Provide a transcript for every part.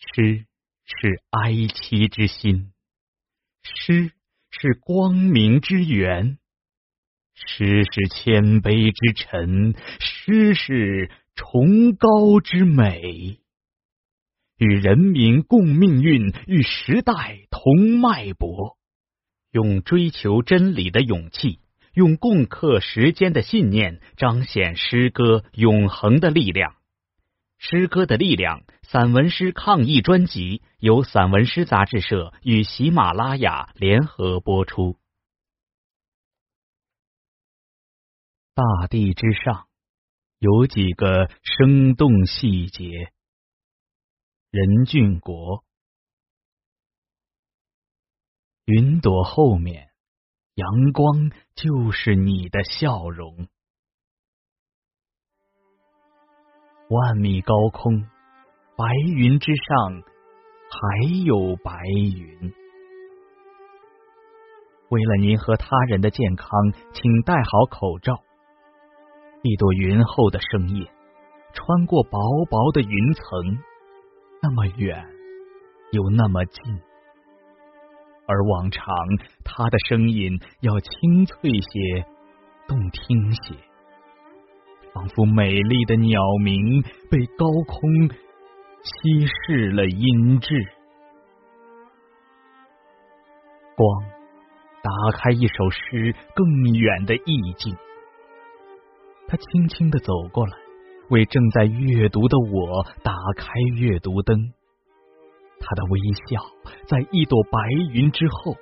诗是哀戚之心，诗是光明之源，诗是谦卑之臣，诗是崇高之美。与人民共命运，与时代同脉搏，用追求真理的勇气，用共克时艰的信念，彰显诗歌永恒的力量。诗歌的力量，散文诗抗疫专辑由散文诗杂志社与喜马拉雅联合播出。大地之上，有几个生动细节。任俊国，云朵后面，阳光就是你的笑容。万米高空，白云之上还有白云。为了您和他人的健康，请戴好口罩。一朵云后的声音，穿过薄薄的云层。那么远，又那么近，而往常他的声音要清脆些，动听些，仿佛美丽的鸟鸣被高空稀释了音质。光打开一首诗更远的意境，他轻轻的走过来。为正在阅读的我打开阅读灯，他的微笑在一朵白云之后，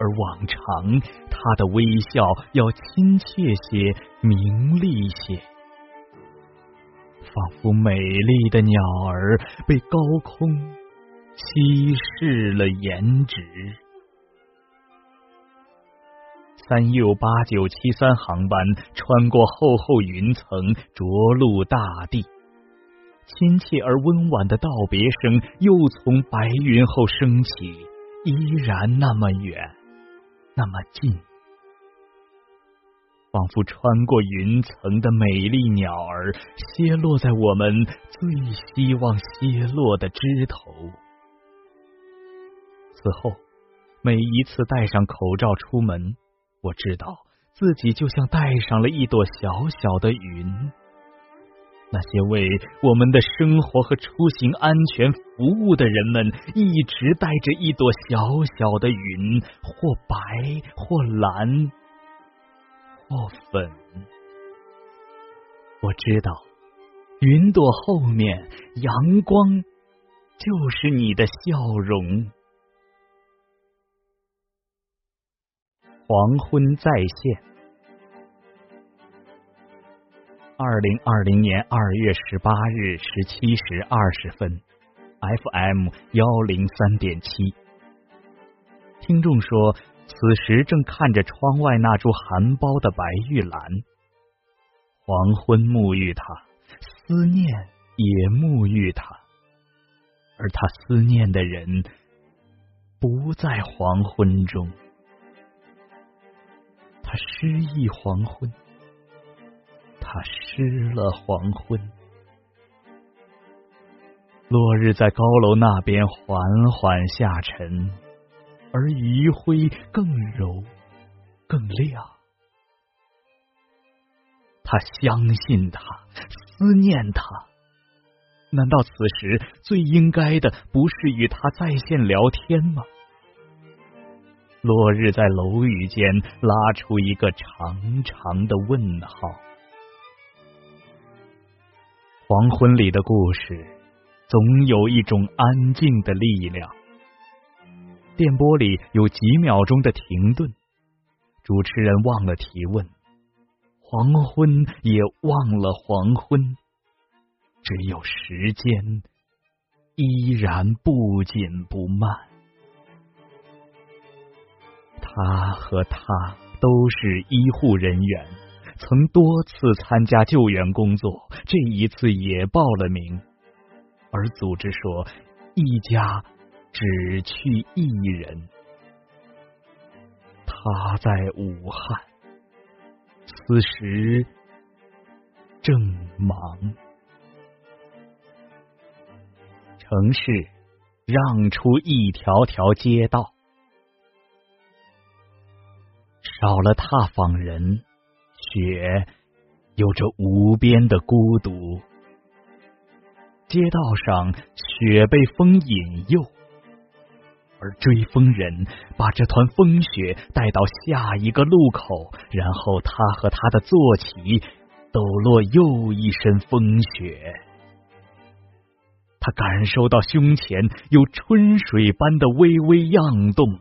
而往常他的微笑要亲切些、明丽些，仿佛美丽的鸟儿被高空稀释了颜值。三 U 八九七三航班穿过厚厚云层，着陆大地。亲切而温婉的道别声又从白云后升起，依然那么远，那么近，仿佛穿过云层的美丽鸟儿，歇落在我们最希望歇落的枝头。此后，每一次戴上口罩出门。我知道自己就像戴上了一朵小小的云，那些为我们的生活和出行安全服务的人们，一直带着一朵小小的云，或白，或蓝，或粉。我知道，云朵后面，阳光就是你的笑容。黄昏再现。二零二零年二月十八日十七时二十分，FM 幺零三点七。听众说，此时正看着窗外那株含苞的白玉兰。黄昏沐浴它，思念也沐浴它，而他思念的人不在黄昏中。他失意黄昏，他失了黄昏。落日在高楼那边缓缓下沉，而余晖更柔更亮。他相信他，思念他。难道此时最应该的不是与他在线聊天吗？落日在楼宇间拉出一个长长的问号。黄昏里的故事，总有一种安静的力量。电波里有几秒钟的停顿，主持人忘了提问，黄昏也忘了黄昏，只有时间依然不紧不慢。他和他都是医护人员，曾多次参加救援工作，这一次也报了名。而组织说，一家只去一人。他在武汉，此时正忙。城市让出一条条街道，少了踏访人，雪有着无边的孤独。街道上雪被风引诱，而追风人把这团风雪带到下一个路口，然后他和他的坐骑抖落又一身风雪。他感受到胸前有春水般的微微漾动，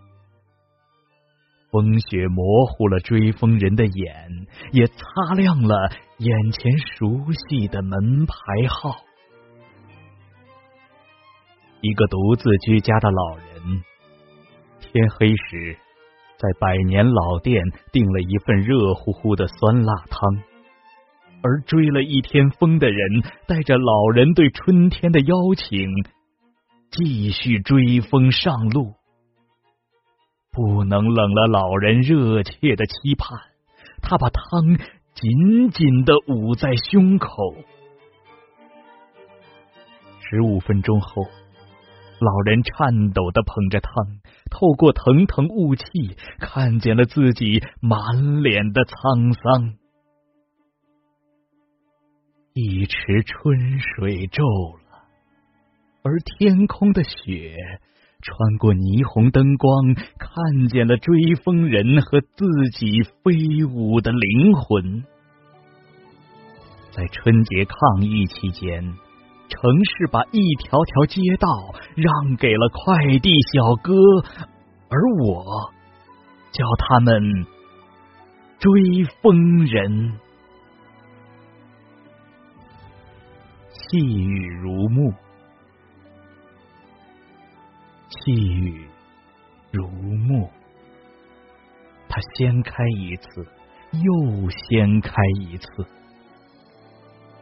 风雪模糊了追风人的眼，也擦亮了眼前熟悉的门牌号。一个独自居家的老人，天黑时在百年老店订了一份热乎乎的酸辣汤。而追了一天风的人，带着老人对春天的邀请，继续追风上路。不能冷了老人热切的期盼，他把汤紧紧的捂在胸口。十五分钟后，老人颤抖的捧着汤，透过腾腾雾气，看见了自己满脸的沧桑。一池春水皱了，而天空的雪穿过霓虹灯光，看见了追风人和自己飞舞的灵魂。在春节抗疫期间，城市把一条条街道让给了快递小哥，而我叫他们追风人。细雨如幕，细雨如墨，它掀开一次，又掀开一次。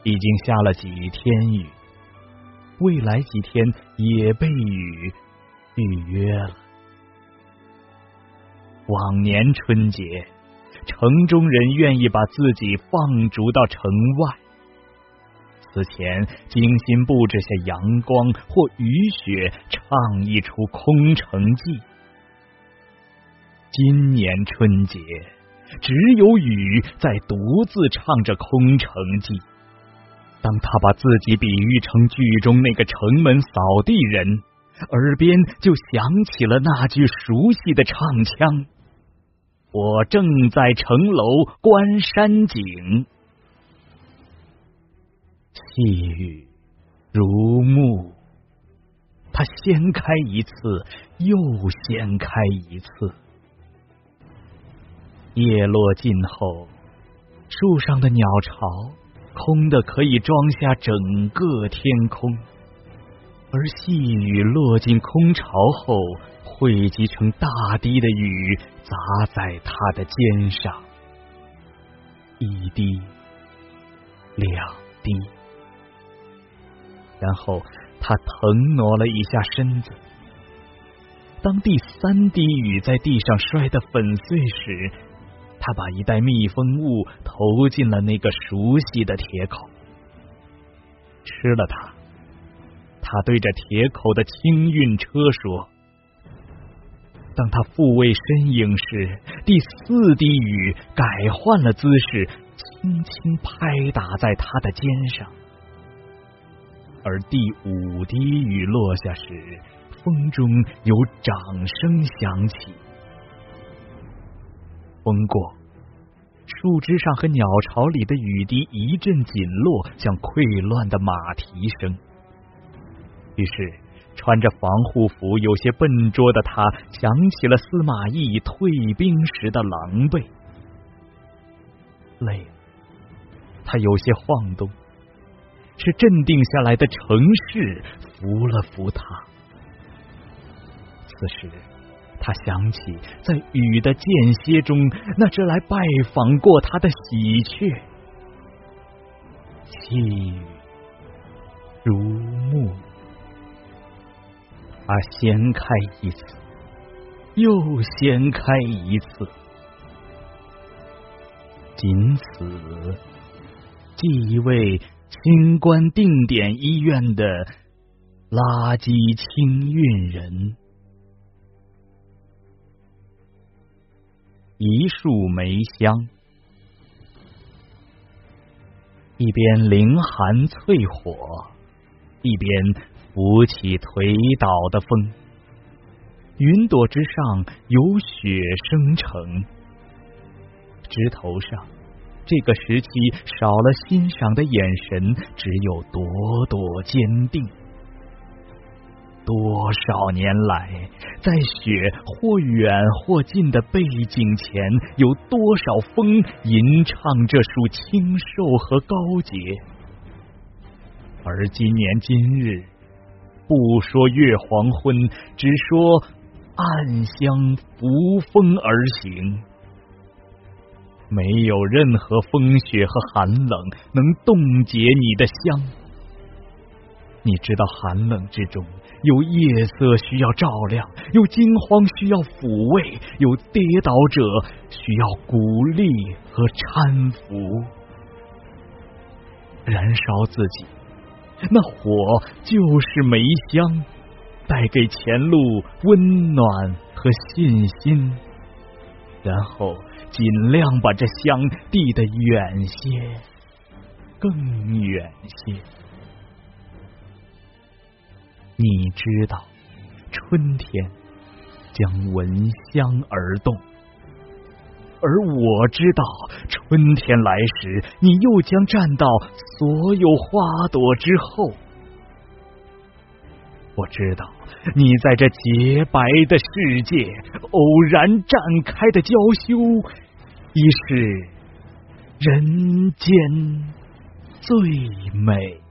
已经下了几天雨，未来几天也被雨预约了。往年春节，城中人愿意把自己放逐到城外。此前精心布置下阳光或雨雪，唱一出空城计。今年春节，只有雨在独自唱着空城计。当他把自己比喻成剧中那个城门扫地人，耳边就响起了那句熟悉的唱腔：“我正在城楼观山景。”细雨如幕，它掀开一次，又掀开一次。叶落尽后，树上的鸟巢空的可以装下整个天空，而细雨落进空巢后，汇集成大滴的雨，砸在他的肩上，一滴，两滴。然后他腾挪了一下身子，当第三滴雨在地上摔得粉碎时，他把一袋密封物投进了那个熟悉的铁口，吃了它。他对着铁口的清运车说：“当他复位身影时，第四滴雨改换了姿势，轻轻拍打在他的肩上。”而第五滴雨落下时，风中有掌声响起。风过，树枝上和鸟巢里的雨滴一阵紧落，像溃乱的马蹄声。于是，穿着防护服、有些笨拙的他，想起了司马懿退兵时的狼狈。累了，他有些晃动。是镇定下来的城市扶了扶他。此时，他想起在雨的间歇中，那只来拜访过他的喜鹊。细雨如幕，他掀开一次，又掀开一次，仅此，即一位。清关定点医院的垃圾清运人。一束梅香，一边凌寒淬火，一边拂起颓倒的风。云朵之上有雪生成，枝头上，这个时期少了欣赏的眼神，只有朵朵坚定。多少年来，在雪或远或近的背景前，有多少风吟唱这属清瘦和高洁？而今年今日，不说月黄昏，只说暗香扶风而行，没有任何风雪和寒冷能冻结你的香。你知道，寒冷之中。有夜色需要照亮，有惊慌需要抚慰，有跌倒者需要鼓励和搀扶。燃烧自己，那火就是梅香，带给前路温暖和信心。然后尽量把这香递得远些，更远些。你知道，春天将闻香而动，而我知道，春天来时，你又将站到所有花朵之后。我知道，你在这洁白的世界偶然绽开的娇羞，已是人间最美。